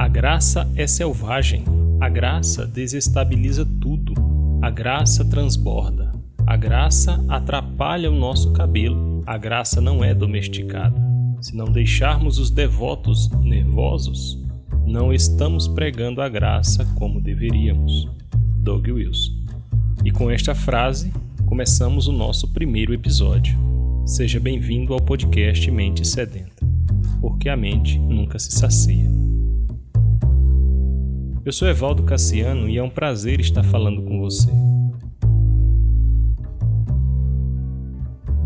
A graça é selvagem. A graça desestabiliza tudo. A graça transborda. A graça atrapalha o nosso cabelo. A graça não é domesticada. Se não deixarmos os devotos nervosos, não estamos pregando a graça como deveríamos. Doug Wilson. E com esta frase, começamos o nosso primeiro episódio. Seja bem-vindo ao podcast Mente Sedenta, porque a mente nunca se sacia. Eu sou Evaldo Cassiano e é um prazer estar falando com você.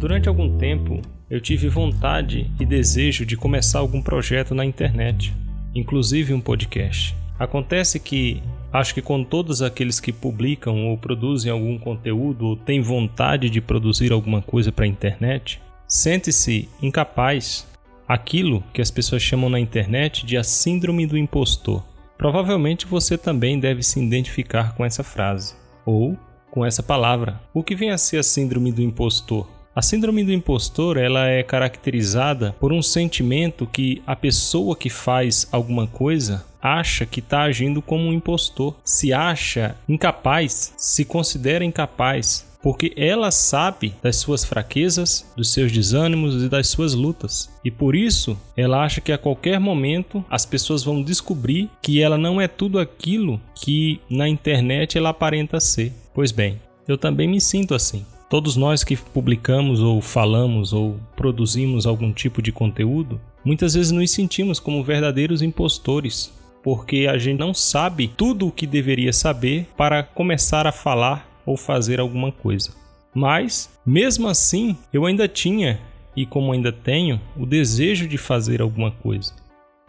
Durante algum tempo, eu tive vontade e desejo de começar algum projeto na internet, inclusive um podcast. Acontece que acho que com todos aqueles que publicam ou produzem algum conteúdo ou têm vontade de produzir alguma coisa para a internet, sente-se incapaz aquilo que as pessoas chamam na internet de a síndrome do impostor. Provavelmente você também deve se identificar com essa frase ou com essa palavra. O que vem a ser a síndrome do impostor? A síndrome do impostor ela é caracterizada por um sentimento que a pessoa que faz alguma coisa acha que está agindo como um impostor, se acha incapaz, se considera incapaz, porque ela sabe das suas fraquezas, dos seus desânimos e das suas lutas. E por isso, ela acha que a qualquer momento as pessoas vão descobrir que ela não é tudo aquilo que na internet ela aparenta ser. Pois bem, eu também me sinto assim. Todos nós que publicamos ou falamos ou produzimos algum tipo de conteúdo, muitas vezes nos sentimos como verdadeiros impostores, porque a gente não sabe tudo o que deveria saber para começar a falar ou fazer alguma coisa. Mas, mesmo assim, eu ainda tinha, e como ainda tenho, o desejo de fazer alguma coisa,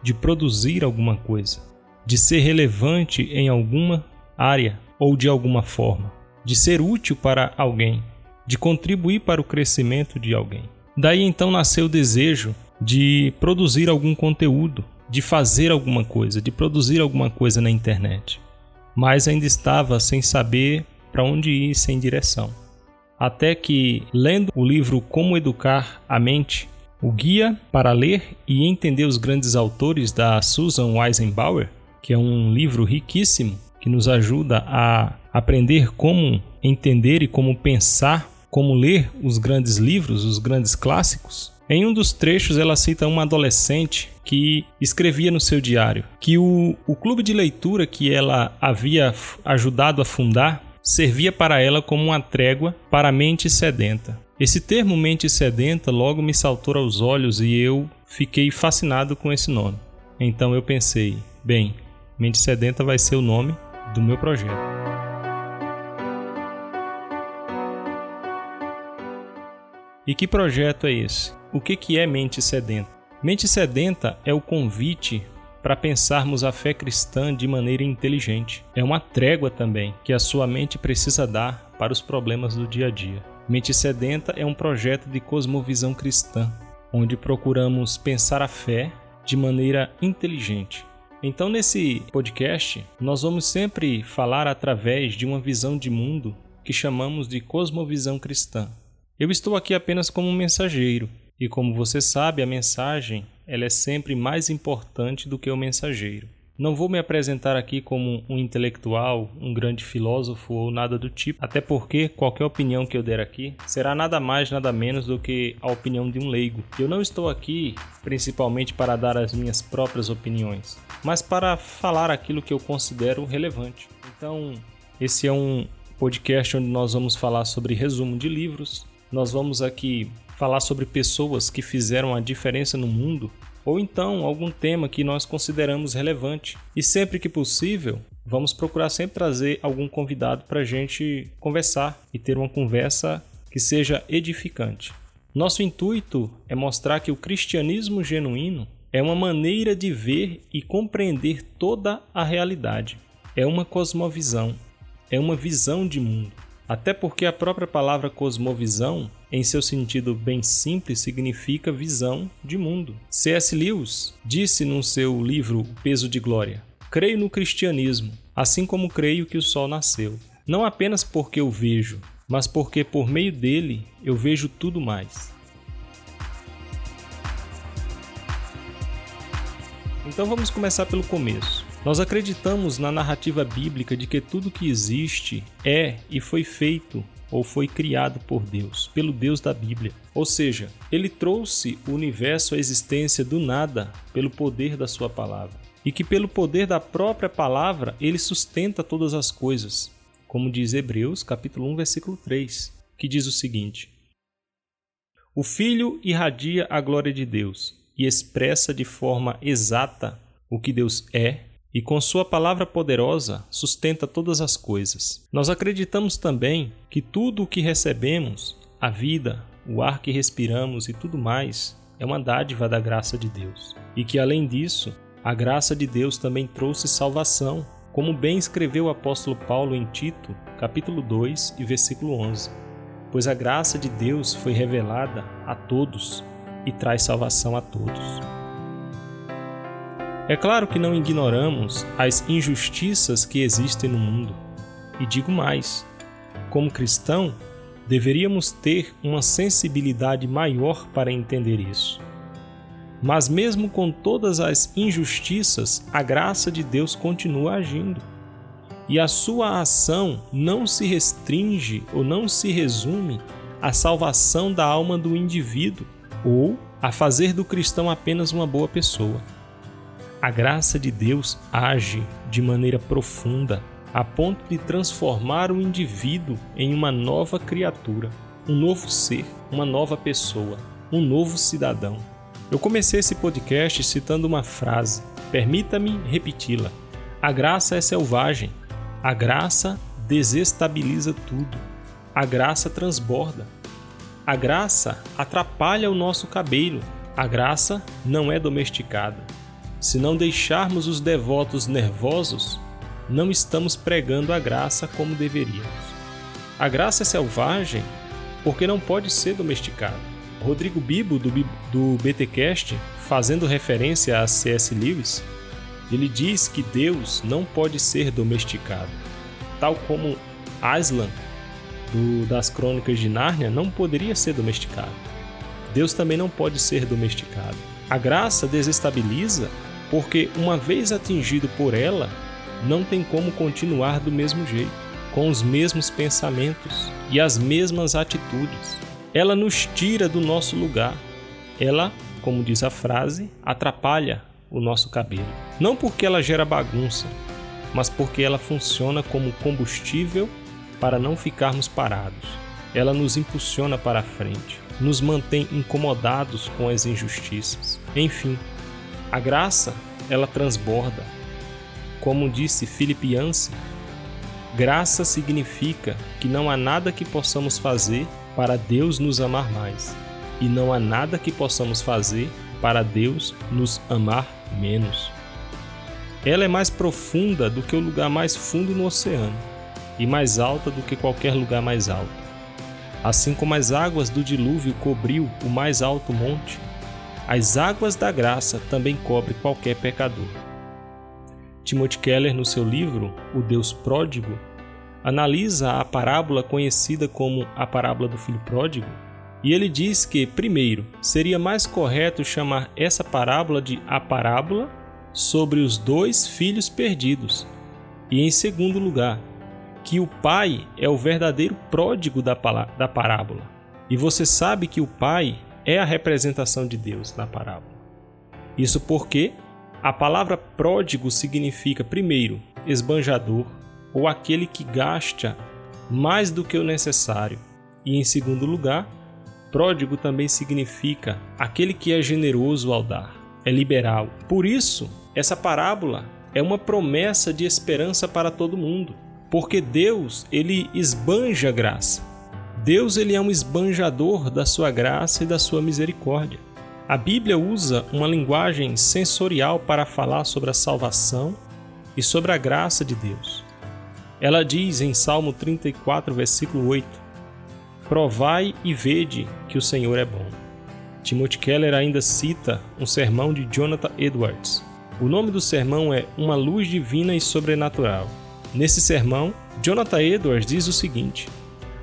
de produzir alguma coisa, de ser relevante em alguma área ou de alguma forma, de ser útil para alguém, de contribuir para o crescimento de alguém. Daí então nasceu o desejo de produzir algum conteúdo, de fazer alguma coisa, de produzir alguma coisa na internet. Mas ainda estava sem saber para onde ir sem direção. Até que, lendo o livro Como Educar a Mente, o guia para ler e entender os grandes autores da Susan Weisenbauer, que é um livro riquíssimo que nos ajuda a aprender como entender e como pensar, como ler os grandes livros, os grandes clássicos. Em um dos trechos, ela cita uma adolescente que escrevia no seu diário que o, o clube de leitura que ela havia ajudado a fundar servia para ela como uma trégua para a mente sedenta. Esse termo mente sedenta logo me saltou aos olhos e eu fiquei fascinado com esse nome. Então eu pensei, bem, mente sedenta vai ser o nome do meu projeto. E que projeto é esse? O que, que é mente sedenta? Mente sedenta é o convite para pensarmos a fé cristã de maneira inteligente. É uma trégua também que a sua mente precisa dar para os problemas do dia a dia. Mente Sedenta é um projeto de cosmovisão cristã, onde procuramos pensar a fé de maneira inteligente. Então, nesse podcast, nós vamos sempre falar através de uma visão de mundo que chamamos de cosmovisão cristã. Eu estou aqui apenas como um mensageiro, e como você sabe, a mensagem ela é sempre mais importante do que o mensageiro. Não vou me apresentar aqui como um intelectual, um grande filósofo ou nada do tipo, até porque qualquer opinião que eu der aqui será nada mais, nada menos do que a opinião de um leigo. Eu não estou aqui principalmente para dar as minhas próprias opiniões, mas para falar aquilo que eu considero relevante. Então, esse é um podcast onde nós vamos falar sobre resumo de livros. Nós vamos aqui falar sobre pessoas que fizeram a diferença no mundo, ou então algum tema que nós consideramos relevante. E sempre que possível, vamos procurar sempre trazer algum convidado para a gente conversar e ter uma conversa que seja edificante. Nosso intuito é mostrar que o cristianismo genuíno é uma maneira de ver e compreender toda a realidade. É uma cosmovisão, é uma visão de mundo. Até porque a própria palavra cosmovisão, em seu sentido bem simples, significa visão de mundo. C.S. Lewis disse no seu livro O Peso de Glória: Creio no cristianismo, assim como creio que o sol nasceu. Não apenas porque eu vejo, mas porque por meio dele eu vejo tudo mais. Então vamos começar pelo começo. Nós acreditamos na narrativa bíblica de que tudo que existe é e foi feito ou foi criado por Deus, pelo Deus da Bíblia. Ou seja, ele trouxe o universo à existência do nada pelo poder da sua palavra. E que pelo poder da própria palavra ele sustenta todas as coisas, como diz Hebreus, capítulo 1, versículo 3, que diz o seguinte: O Filho irradia a glória de Deus e expressa de forma exata o que Deus é e com Sua palavra poderosa sustenta todas as coisas. Nós acreditamos também que tudo o que recebemos, a vida, o ar que respiramos e tudo mais, é uma dádiva da graça de Deus. E que além disso, a graça de Deus também trouxe salvação, como bem escreveu o apóstolo Paulo em Tito, capítulo 2 e versículo 11. Pois a graça de Deus foi revelada a todos e traz salvação a todos. É claro que não ignoramos as injustiças que existem no mundo. E digo mais: como cristão, deveríamos ter uma sensibilidade maior para entender isso. Mas, mesmo com todas as injustiças, a graça de Deus continua agindo. E a sua ação não se restringe ou não se resume à salvação da alma do indivíduo ou a fazer do cristão apenas uma boa pessoa. A graça de Deus age de maneira profunda, a ponto de transformar o indivíduo em uma nova criatura, um novo ser, uma nova pessoa, um novo cidadão. Eu comecei esse podcast citando uma frase, permita-me repeti-la. A graça é selvagem, a graça desestabiliza tudo, a graça transborda. A graça atrapalha o nosso cabelo, a graça não é domesticada. Se não deixarmos os devotos nervosos, não estamos pregando a graça como deveríamos. A graça é selvagem porque não pode ser domesticada. Rodrigo Bibo, do, do BTcast, fazendo referência a C.S. Lewis, ele diz que Deus não pode ser domesticado, tal como Aslan, do, das Crônicas de Nárnia, não poderia ser domesticado. Deus também não pode ser domesticado. A graça desestabiliza porque, uma vez atingido por ela, não tem como continuar do mesmo jeito, com os mesmos pensamentos e as mesmas atitudes. Ela nos tira do nosso lugar. Ela, como diz a frase, atrapalha o nosso cabelo. Não porque ela gera bagunça, mas porque ela funciona como combustível para não ficarmos parados. Ela nos impulsiona para a frente nos mantém incomodados com as injustiças. Enfim, a graça, ela transborda. Como disse Philip Yancey, graça significa que não há nada que possamos fazer para Deus nos amar mais, e não há nada que possamos fazer para Deus nos amar menos. Ela é mais profunda do que o lugar mais fundo no oceano, e mais alta do que qualquer lugar mais alto. Assim como as águas do dilúvio cobriu o mais alto monte, as águas da graça também cobrem qualquer pecador. Timothy Keller, no seu livro O Deus Pródigo, analisa a parábola conhecida como a parábola do filho pródigo, e ele diz que, primeiro, seria mais correto chamar essa parábola de a parábola sobre os dois filhos perdidos, e em segundo lugar, que o pai é o verdadeiro pródigo da, da parábola. E você sabe que o pai é a representação de Deus na parábola. Isso porque a palavra pródigo significa, primeiro, esbanjador, ou aquele que gasta mais do que o necessário. E em segundo lugar, pródigo também significa aquele que é generoso ao dar, é liberal. Por isso, essa parábola é uma promessa de esperança para todo mundo porque Deus, ele esbanja graça. Deus ele é um esbanjador da sua graça e da sua misericórdia. A Bíblia usa uma linguagem sensorial para falar sobre a salvação e sobre a graça de Deus. Ela diz em Salmo 34, versículo 8: Provai e vede que o Senhor é bom. Timothy Keller ainda cita um sermão de Jonathan Edwards. O nome do sermão é Uma Luz Divina e Sobrenatural. Nesse sermão, Jonathan Edwards diz o seguinte: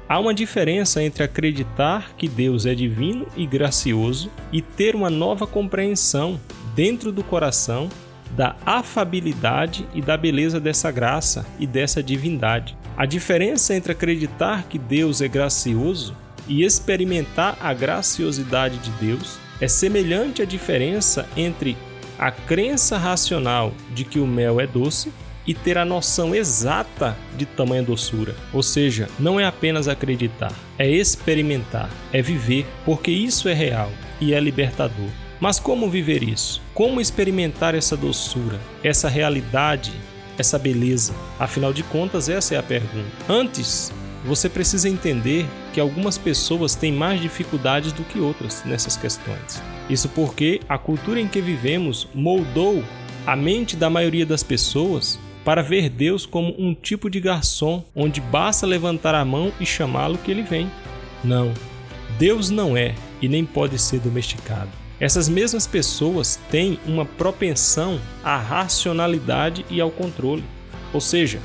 Há uma diferença entre acreditar que Deus é divino e gracioso e ter uma nova compreensão dentro do coração da afabilidade e da beleza dessa graça e dessa divindade. A diferença entre acreditar que Deus é gracioso e experimentar a graciosidade de Deus é semelhante à diferença entre a crença racional de que o mel é doce e ter a noção exata de tamanha doçura. Ou seja, não é apenas acreditar, é experimentar, é viver, porque isso é real e é libertador. Mas como viver isso? Como experimentar essa doçura, essa realidade, essa beleza? Afinal de contas, essa é a pergunta. Antes, você precisa entender que algumas pessoas têm mais dificuldades do que outras nessas questões. Isso porque a cultura em que vivemos moldou a mente da maioria das pessoas para ver Deus como um tipo de garçom onde basta levantar a mão e chamá-lo que ele vem. Não, Deus não é e nem pode ser domesticado. Essas mesmas pessoas têm uma propensão à racionalidade e ao controle, ou seja,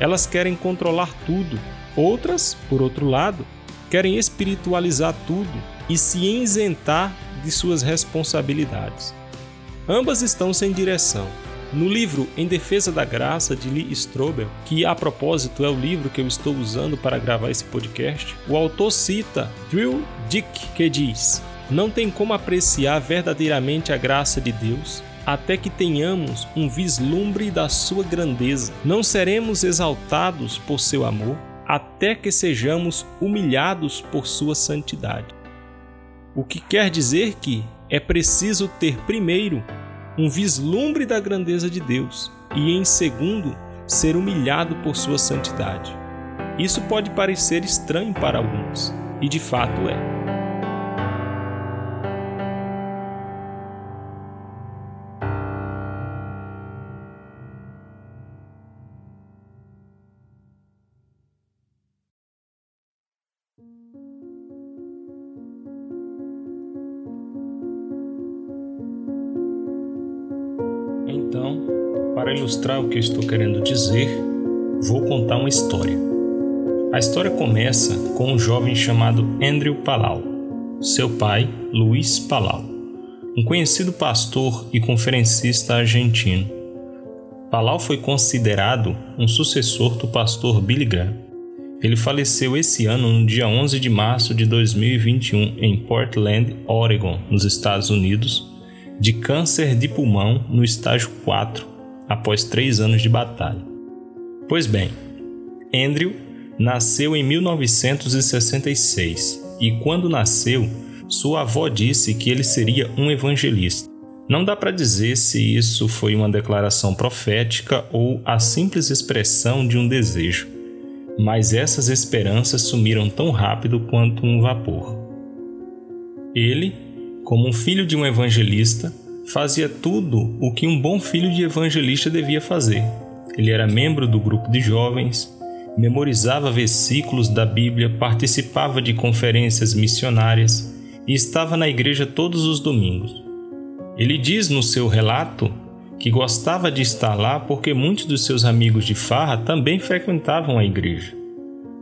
elas querem controlar tudo. Outras, por outro lado, querem espiritualizar tudo e se isentar de suas responsabilidades. Ambas estão sem direção no livro Em Defesa da Graça, de Lee Strobel, que a propósito é o livro que eu estou usando para gravar esse podcast, o autor cita Drew Dick, que diz: Não tem como apreciar verdadeiramente a graça de Deus até que tenhamos um vislumbre da sua grandeza. Não seremos exaltados por seu amor até que sejamos humilhados por sua santidade. O que quer dizer que é preciso ter primeiro um vislumbre da grandeza de Deus e, em segundo, ser humilhado por sua santidade. Isso pode parecer estranho para alguns, e de fato é. Então, para ilustrar o que estou querendo dizer, vou contar uma história. A história começa com um jovem chamado Andrew Palau, seu pai, Luiz Palau, um conhecido pastor e conferencista argentino. Palau foi considerado um sucessor do pastor Billy Graham. Ele faleceu esse ano no dia 11 de março de 2021 em Portland, Oregon, nos Estados Unidos, de câncer de pulmão no estágio 4, após três anos de batalha. Pois bem, Andrew nasceu em 1966 e, quando nasceu, sua avó disse que ele seria um evangelista. Não dá para dizer se isso foi uma declaração profética ou a simples expressão de um desejo, mas essas esperanças sumiram tão rápido quanto um vapor. Ele como um filho de um evangelista, fazia tudo o que um bom filho de evangelista devia fazer. Ele era membro do grupo de jovens, memorizava versículos da Bíblia, participava de conferências missionárias e estava na igreja todos os domingos. Ele diz no seu relato que gostava de estar lá porque muitos dos seus amigos de farra também frequentavam a igreja.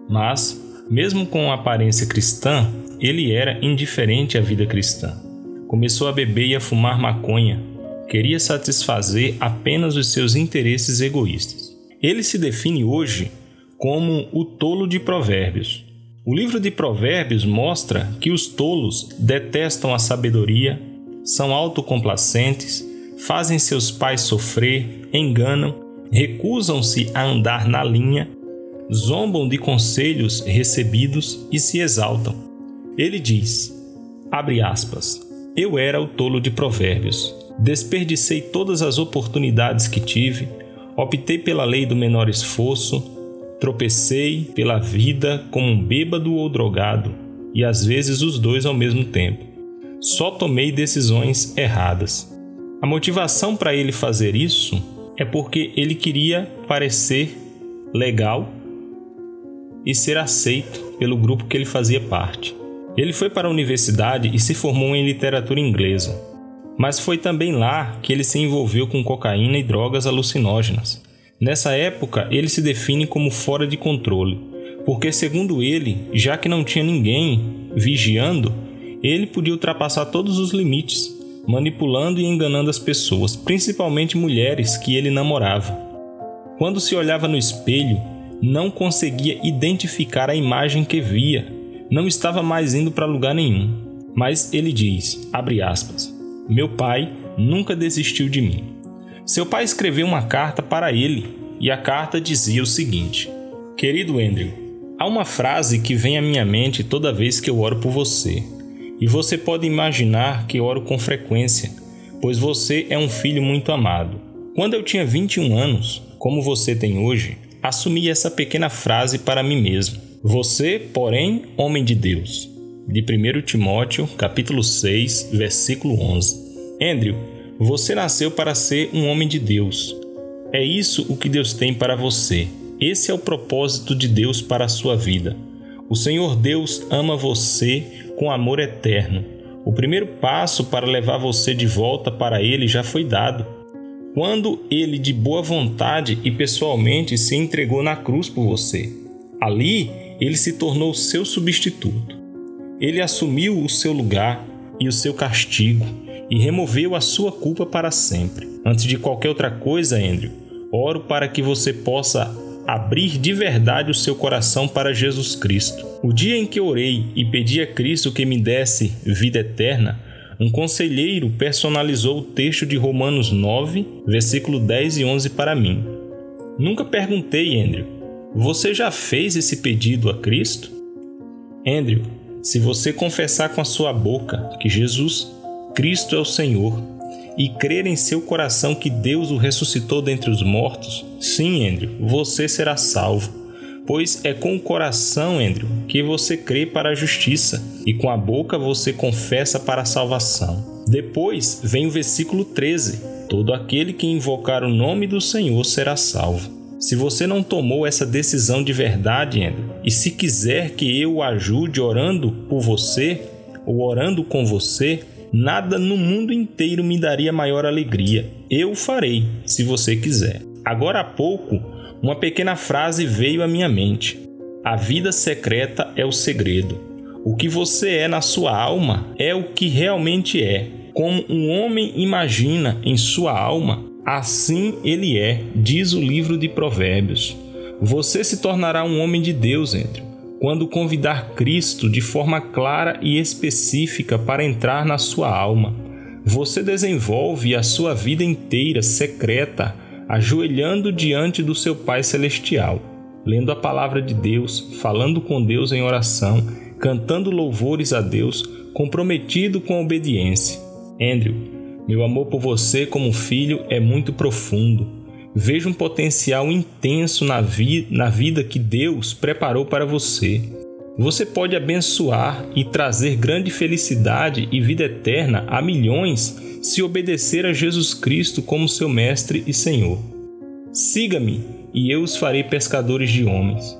Mas, mesmo com aparência cristã, ele era indiferente à vida cristã. Começou a beber e a fumar maconha. Queria satisfazer apenas os seus interesses egoístas. Ele se define hoje como o tolo de Provérbios. O livro de Provérbios mostra que os tolos detestam a sabedoria, são autocomplacentes, fazem seus pais sofrer, enganam, recusam-se a andar na linha, zombam de conselhos recebidos e se exaltam. Ele diz: abre aspas. Eu era o tolo de provérbios. Desperdicei todas as oportunidades que tive, optei pela lei do menor esforço, tropecei pela vida como um bêbado ou drogado, e às vezes os dois ao mesmo tempo. Só tomei decisões erradas. A motivação para ele fazer isso é porque ele queria parecer legal e ser aceito pelo grupo que ele fazia parte. Ele foi para a universidade e se formou em literatura inglesa, mas foi também lá que ele se envolveu com cocaína e drogas alucinógenas. Nessa época, ele se define como fora de controle, porque, segundo ele, já que não tinha ninguém vigiando, ele podia ultrapassar todos os limites, manipulando e enganando as pessoas, principalmente mulheres que ele namorava. Quando se olhava no espelho, não conseguia identificar a imagem que via, não estava mais indo para lugar nenhum. Mas ele diz, aspas, meu pai nunca desistiu de mim. Seu pai escreveu uma carta para ele e a carta dizia o seguinte: Querido Andrew, há uma frase que vem à minha mente toda vez que eu oro por você. E você pode imaginar que oro com frequência, pois você é um filho muito amado. Quando eu tinha 21 anos, como você tem hoje, assumi essa pequena frase para mim mesmo. Você, porém, homem de Deus. De 1 Timóteo, capítulo 6, versículo 11. Andrew, você nasceu para ser um homem de Deus. É isso o que Deus tem para você. Esse é o propósito de Deus para a sua vida. O Senhor Deus ama você com amor eterno. O primeiro passo para levar você de volta para Ele já foi dado. Quando Ele, de boa vontade e pessoalmente, se entregou na cruz por você. Ali, Ele se tornou seu substituto. Ele assumiu o seu lugar e o seu castigo e removeu a sua culpa para sempre. Antes de qualquer outra coisa, Andrew, oro para que você possa abrir de verdade o seu coração para Jesus Cristo. O dia em que orei e pedi a Cristo que me desse vida eterna, um conselheiro personalizou o texto de Romanos 9, versículo 10 e 11 para mim. Nunca perguntei, Andrew, você já fez esse pedido a Cristo? Andrew, se você confessar com a sua boca que Jesus Cristo é o Senhor e crer em seu coração que Deus o ressuscitou dentre os mortos, sim, Andrew, você será salvo. Pois é com o coração, Andrew, que você crê para a justiça e com a boca você confessa para a salvação. Depois vem o versículo 13: Todo aquele que invocar o nome do Senhor será salvo. Se você não tomou essa decisão de verdade, Andrew, e se quiser que eu o ajude orando por você ou orando com você, Nada no mundo inteiro me daria maior alegria. Eu farei, se você quiser. Agora há pouco, uma pequena frase veio à minha mente. A vida secreta é o segredo. O que você é na sua alma é o que realmente é. Como um homem imagina em sua alma, assim ele é, diz o livro de Provérbios. Você se tornará um homem de Deus, Andrew quando convidar Cristo de forma clara e específica para entrar na sua alma. Você desenvolve a sua vida inteira secreta, ajoelhando diante do seu Pai Celestial, lendo a palavra de Deus, falando com Deus em oração, cantando louvores a Deus, comprometido com a obediência. Andrew, meu amor por você como filho é muito profundo Veja um potencial intenso na, vi na vida que Deus preparou para você. Você pode abençoar e trazer grande felicidade e vida eterna a milhões se obedecer a Jesus Cristo como seu Mestre e Senhor. Siga-me e eu os farei pescadores de homens.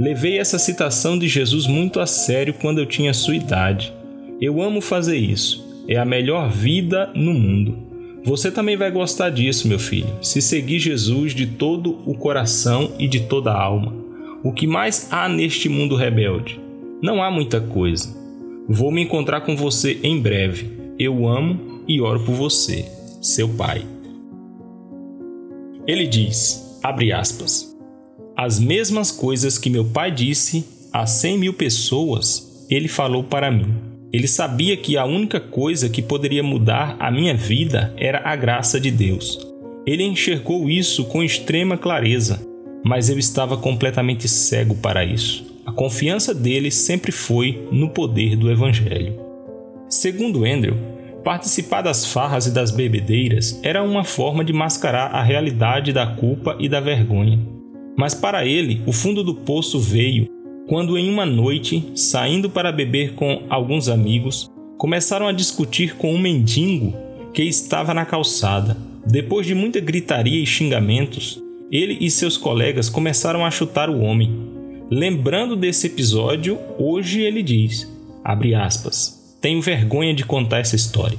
Levei essa citação de Jesus muito a sério quando eu tinha sua idade. Eu amo fazer isso. É a melhor vida no mundo. Você também vai gostar disso, meu filho, se seguir Jesus de todo o coração e de toda a alma. O que mais há neste mundo rebelde? Não há muita coisa. Vou me encontrar com você em breve. Eu amo e oro por você, seu pai. Ele diz, abre aspas, as mesmas coisas que meu pai disse a cem mil pessoas, ele falou para mim ele sabia que a única coisa que poderia mudar a minha vida era a graça de Deus. Ele enxergou isso com extrema clareza, mas eu estava completamente cego para isso. A confiança dele sempre foi no poder do Evangelho. Segundo Andrew, participar das farras e das bebedeiras era uma forma de mascarar a realidade da culpa e da vergonha. Mas para ele, o fundo do poço veio quando em uma noite, saindo para beber com alguns amigos, começaram a discutir com um mendigo que estava na calçada. Depois de muita gritaria e xingamentos, ele e seus colegas começaram a chutar o homem. Lembrando desse episódio, hoje ele diz: aspas, tenho vergonha de contar essa história.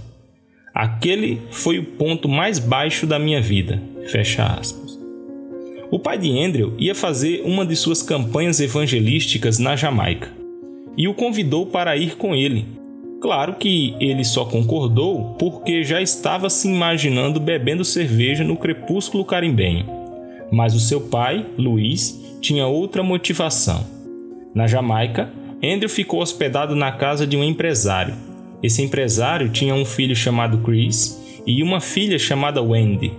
Aquele foi o ponto mais baixo da minha vida. Fecha aspas. O pai de Andrew ia fazer uma de suas campanhas evangelísticas na Jamaica e o convidou para ir com ele. Claro que ele só concordou porque já estava se imaginando bebendo cerveja no crepúsculo carimbenho. Mas o seu pai, Luiz, tinha outra motivação. Na Jamaica, Andrew ficou hospedado na casa de um empresário. Esse empresário tinha um filho chamado Chris e uma filha chamada Wendy.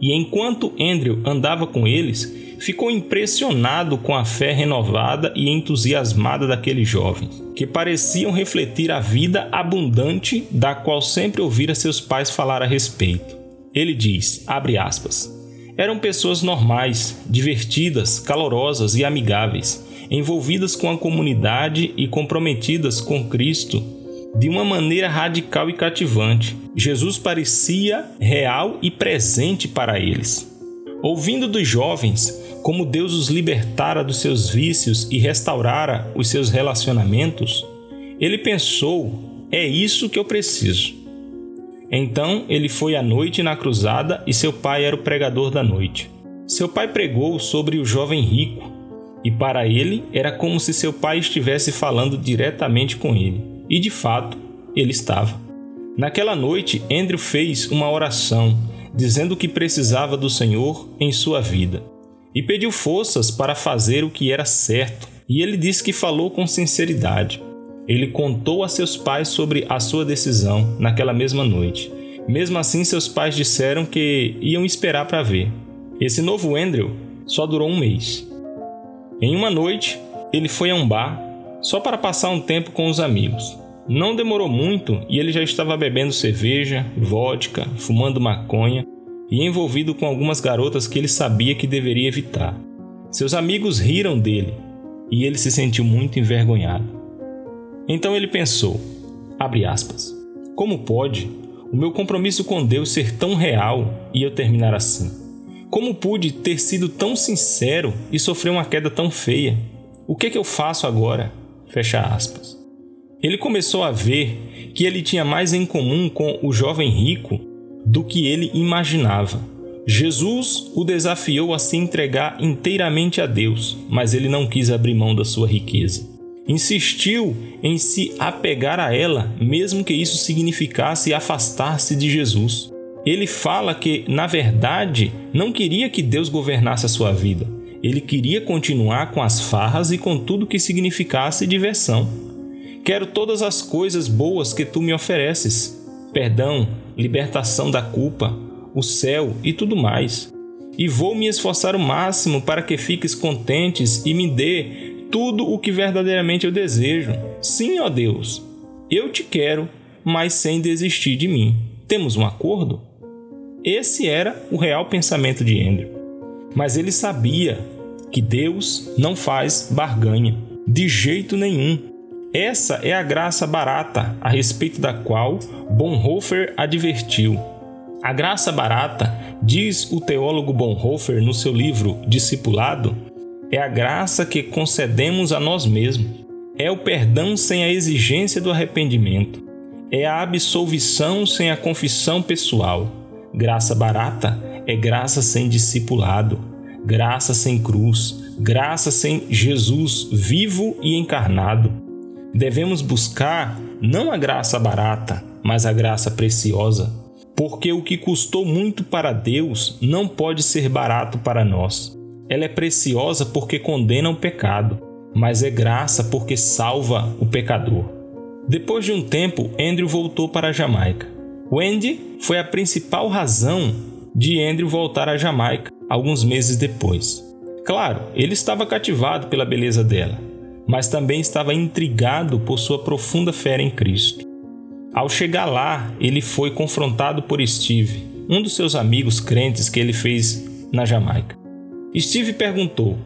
E enquanto Andrew andava com eles, ficou impressionado com a fé renovada e entusiasmada daqueles jovens, que pareciam refletir a vida abundante da qual sempre ouvira seus pais falar a respeito. Ele diz, abre aspas, eram pessoas normais, divertidas, calorosas e amigáveis, envolvidas com a comunidade e comprometidas com Cristo de uma maneira radical e cativante. Jesus parecia real e presente para eles. Ouvindo dos jovens como Deus os libertara dos seus vícios e restaurara os seus relacionamentos, ele pensou: é isso que eu preciso. Então ele foi à noite na cruzada e seu pai era o pregador da noite. Seu pai pregou sobre o jovem rico, e para ele era como se seu pai estivesse falando diretamente com ele. E de fato, ele estava. Naquela noite, Andrew fez uma oração, dizendo que precisava do Senhor em sua vida e pediu forças para fazer o que era certo. E ele disse que falou com sinceridade. Ele contou a seus pais sobre a sua decisão naquela mesma noite. Mesmo assim, seus pais disseram que iam esperar para ver. Esse novo Andrew só durou um mês. Em uma noite, ele foi a um bar só para passar um tempo com os amigos. Não demorou muito e ele já estava bebendo cerveja, vodka, fumando maconha e envolvido com algumas garotas que ele sabia que deveria evitar. Seus amigos riram dele e ele se sentiu muito envergonhado. Então ele pensou: aspas, como pode o meu compromisso com Deus ser tão real e eu terminar assim? Como pude ter sido tão sincero e sofrer uma queda tão feia? O que é que eu faço agora? Fecha aspas. Ele começou a ver que ele tinha mais em comum com o jovem rico do que ele imaginava. Jesus o desafiou a se entregar inteiramente a Deus, mas ele não quis abrir mão da sua riqueza. Insistiu em se apegar a ela, mesmo que isso significasse afastar-se de Jesus. Ele fala que, na verdade, não queria que Deus governasse a sua vida. Ele queria continuar com as farras e com tudo que significasse diversão. Quero todas as coisas boas que tu me ofereces: perdão, libertação da culpa, o céu e tudo mais. E vou me esforçar o máximo para que fiques contentes e me dê tudo o que verdadeiramente eu desejo. Sim, ó Deus, eu te quero, mas sem desistir de mim. Temos um acordo? Esse era o real pensamento de Andrew. Mas ele sabia que Deus não faz barganha, de jeito nenhum. Essa é a graça barata a respeito da qual Bonhoeffer advertiu. A graça barata, diz o teólogo Bonhoeffer no seu livro Discipulado, é a graça que concedemos a nós mesmos. É o perdão sem a exigência do arrependimento. É a absolvição sem a confissão pessoal. Graça barata é graça sem discipulado, graça sem cruz, graça sem Jesus vivo e encarnado devemos buscar não a graça barata, mas a graça preciosa, porque o que custou muito para Deus não pode ser barato para nós. Ela é preciosa porque condena o pecado, mas é graça porque salva o pecador. Depois de um tempo, Andrew voltou para a Jamaica. Wendy foi a principal razão de Andrew voltar à Jamaica alguns meses depois. Claro, ele estava cativado pela beleza dela, mas também estava intrigado por sua profunda fé em Cristo. Ao chegar lá, ele foi confrontado por Steve, um dos seus amigos crentes que ele fez na Jamaica. Steve perguntou: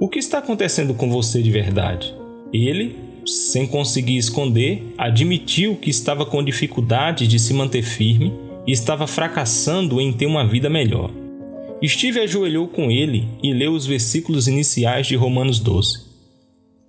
O que está acontecendo com você de verdade? Ele, sem conseguir esconder, admitiu que estava com dificuldade de se manter firme e estava fracassando em ter uma vida melhor. Steve ajoelhou com ele e leu os versículos iniciais de Romanos 12.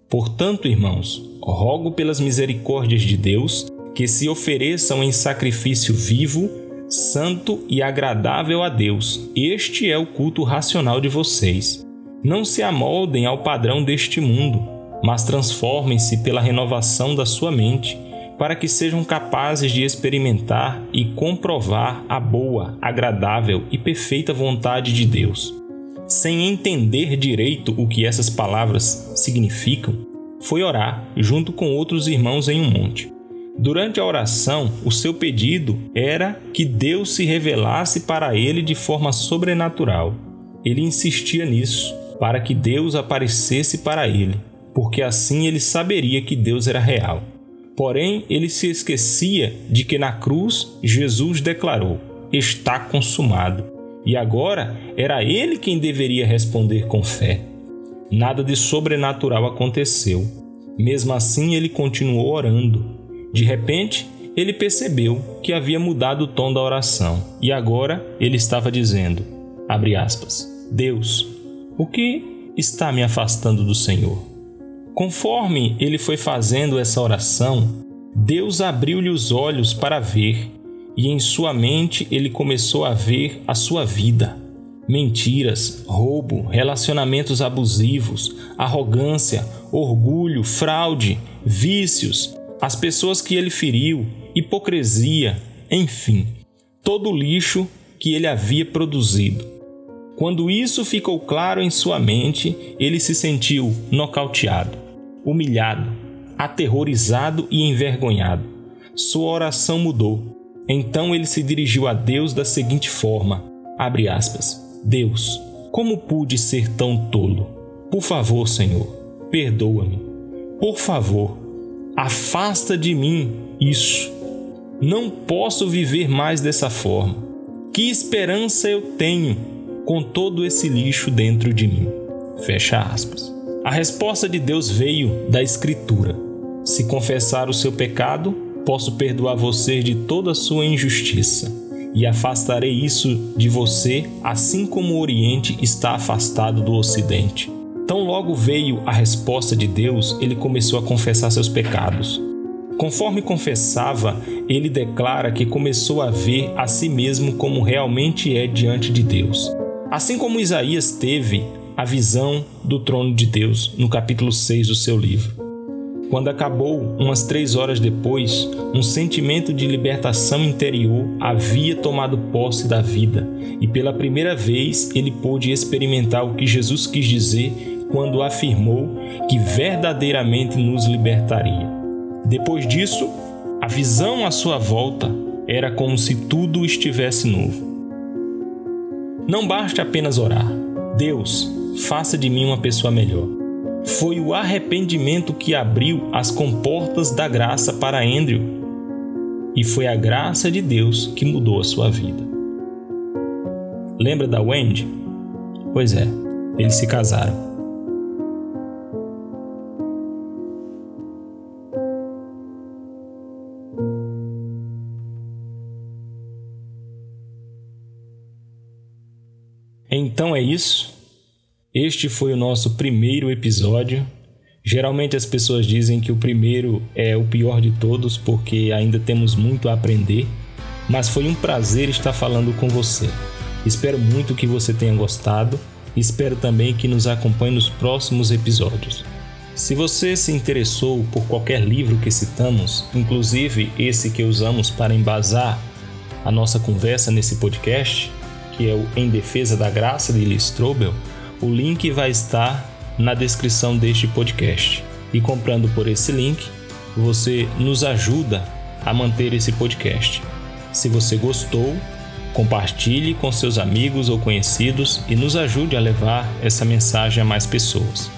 Portanto, irmãos, rogo pelas misericórdias de Deus que se ofereçam em sacrifício vivo, santo e agradável a Deus. Este é o culto racional de vocês. Não se amoldem ao padrão deste mundo, mas transformem-se pela renovação da sua mente, para que sejam capazes de experimentar e comprovar a boa, agradável e perfeita vontade de Deus. Sem entender direito o que essas palavras significam, foi orar junto com outros irmãos em um monte. Durante a oração, o seu pedido era que Deus se revelasse para ele de forma sobrenatural. Ele insistia nisso, para que Deus aparecesse para ele, porque assim ele saberia que Deus era real. Porém, ele se esquecia de que na cruz Jesus declarou: Está consumado. E agora era ele quem deveria responder com fé. Nada de sobrenatural aconteceu. Mesmo assim, ele continuou orando. De repente, ele percebeu que havia mudado o tom da oração e agora ele estava dizendo: aspas, Deus, o que está me afastando do Senhor? Conforme ele foi fazendo essa oração, Deus abriu-lhe os olhos para ver, e em sua mente ele começou a ver a sua vida. Mentiras, roubo, relacionamentos abusivos, arrogância, orgulho, fraude, vícios, as pessoas que ele feriu, hipocrisia, enfim, todo o lixo que ele havia produzido. Quando isso ficou claro em sua mente, ele se sentiu nocauteado humilhado, aterrorizado e envergonhado. Sua oração mudou. Então ele se dirigiu a Deus da seguinte forma: abre aspas. Deus, como pude ser tão tolo? Por favor, Senhor, perdoa-me. Por favor, afasta de mim isso. Não posso viver mais dessa forma. Que esperança eu tenho com todo esse lixo dentro de mim? Fecha aspas. A resposta de Deus veio da Escritura. Se confessar o seu pecado, posso perdoar você de toda a sua injustiça, e afastarei isso de você, assim como o Oriente está afastado do Ocidente. Tão logo veio a resposta de Deus, ele começou a confessar seus pecados. Conforme confessava, ele declara que começou a ver a si mesmo como realmente é diante de Deus. Assim como Isaías teve a visão do trono de Deus, no capítulo 6 do seu livro. Quando acabou, umas três horas depois, um sentimento de libertação interior havia tomado posse da vida, e pela primeira vez ele pôde experimentar o que Jesus quis dizer quando afirmou que verdadeiramente nos libertaria. Depois disso, a visão à sua volta era como se tudo estivesse novo. Não basta apenas orar. Deus, faça de mim uma pessoa melhor. Foi o arrependimento que abriu as comportas da graça para Andrew. E foi a graça de Deus que mudou a sua vida. Lembra da Wendy? Pois é, eles se casaram. Então é isso. Este foi o nosso primeiro episódio. Geralmente as pessoas dizem que o primeiro é o pior de todos porque ainda temos muito a aprender, mas foi um prazer estar falando com você. Espero muito que você tenha gostado e espero também que nos acompanhe nos próximos episódios. Se você se interessou por qualquer livro que citamos, inclusive esse que usamos para embasar a nossa conversa nesse podcast, que é o Em Defesa da Graça de Lee Strobel, o link vai estar na descrição deste podcast. E comprando por esse link, você nos ajuda a manter esse podcast. Se você gostou, compartilhe com seus amigos ou conhecidos e nos ajude a levar essa mensagem a mais pessoas.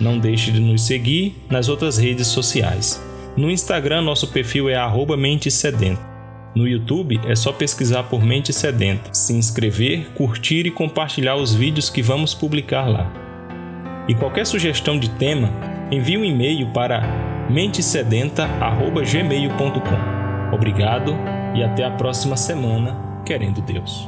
Não deixe de nos seguir nas outras redes sociais. No Instagram, nosso perfil é @mentesedenta. No YouTube é só pesquisar por Mente Sedenta, se inscrever, curtir e compartilhar os vídeos que vamos publicar lá. E qualquer sugestão de tema, envie um e-mail para mentesedenta@gmail.com. Obrigado e até a próxima semana, querendo Deus.